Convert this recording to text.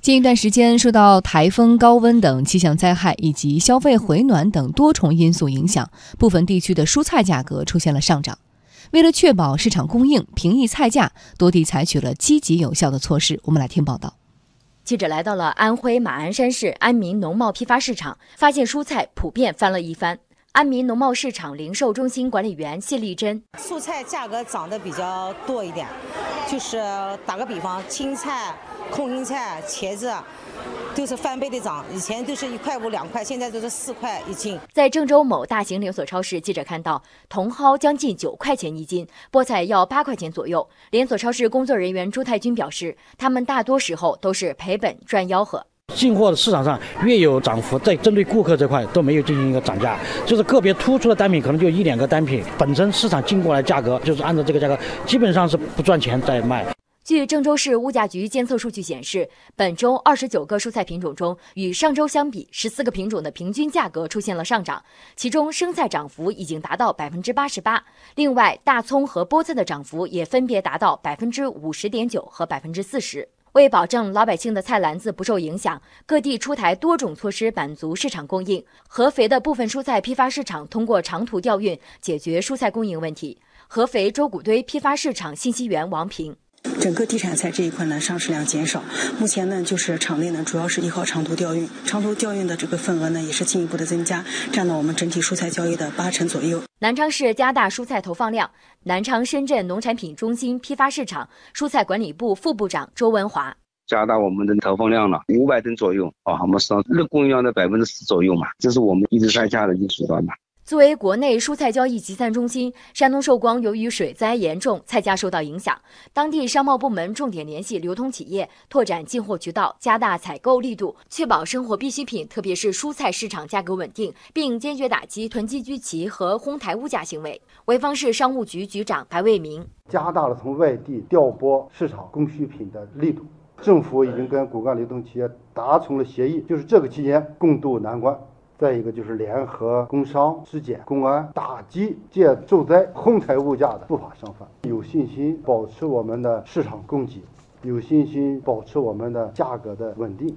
近一段时间，受到台风、高温等气象灾害以及消费回暖等多重因素影响，部分地区的蔬菜价格出现了上涨。为了确保市场供应、平抑菜价，多地采取了积极有效的措施。我们来听报道。记者来到了安徽马鞍山市安民农贸批发市场，发现蔬菜普遍翻了一番。安民农贸市场零售中心管理员谢丽珍：蔬菜价格涨得比较多一点，就是打个比方，青菜、空心菜、茄子。都是翻倍的涨，以前都是一块五两块，现在都是四块一斤。在郑州某大型连锁超市，记者看到茼蒿将近九块钱一斤，菠菜要八块钱左右。连锁超市工作人员朱太军表示，他们大多时候都是赔本赚吆喝。进货的市场上越有涨幅，在针对顾客这块都没有进行一个涨价，就是个别突出的单品可能就一两个单品，本身市场进过来价格就是按照这个价格，基本上是不赚钱在卖。据郑州市物价局监测数据显示，本周二十九个蔬菜品种中，与上周相比，十四个品种的平均价格出现了上涨，其中生菜涨幅已经达到百分之八十八。另外，大葱和菠菜的涨幅也分别达到百分之五十点九和百分之四十。为保证老百姓的菜篮子不受影响，各地出台多种措施满足市场供应。合肥的部分蔬菜批发市场通过长途调运解决蔬菜供应问题。合肥周谷堆批发市场信息员王平。整个地产菜这一块呢，上市量减少。目前呢，就是场内呢，主要是依靠长途调运，长途调运的这个份额呢，也是进一步的增加，占到我们整体蔬菜交易的八成左右。南昌市加大蔬菜投放量。南昌深圳农产品中心批发市场蔬菜管理部副部长周文华：加大我们的投放量了，五百吨左右啊，我们市场日供应量的百分之十左右嘛，这是我们一直在加的一个手段嘛。作为国内蔬菜交易集散中心，山东寿光由于水灾严重，菜价受到影响。当地商贸部门重点联系流通企业，拓展进货渠道，加大采购力度，确保生活必需品，特别是蔬菜市场价格稳定，并坚决打击囤积居奇和哄抬物价行为。潍坊市商务局局长白卫民加大了从外地调拨市场供需品的力度，政府已经跟骨干流通企业达成了协议，就是这个期间共度难关。再一个就是联合工商、质检、公安，打击借救灾哄抬物价的不法商贩，有信心保持我们的市场供给，有信心保持我们的价格的稳定。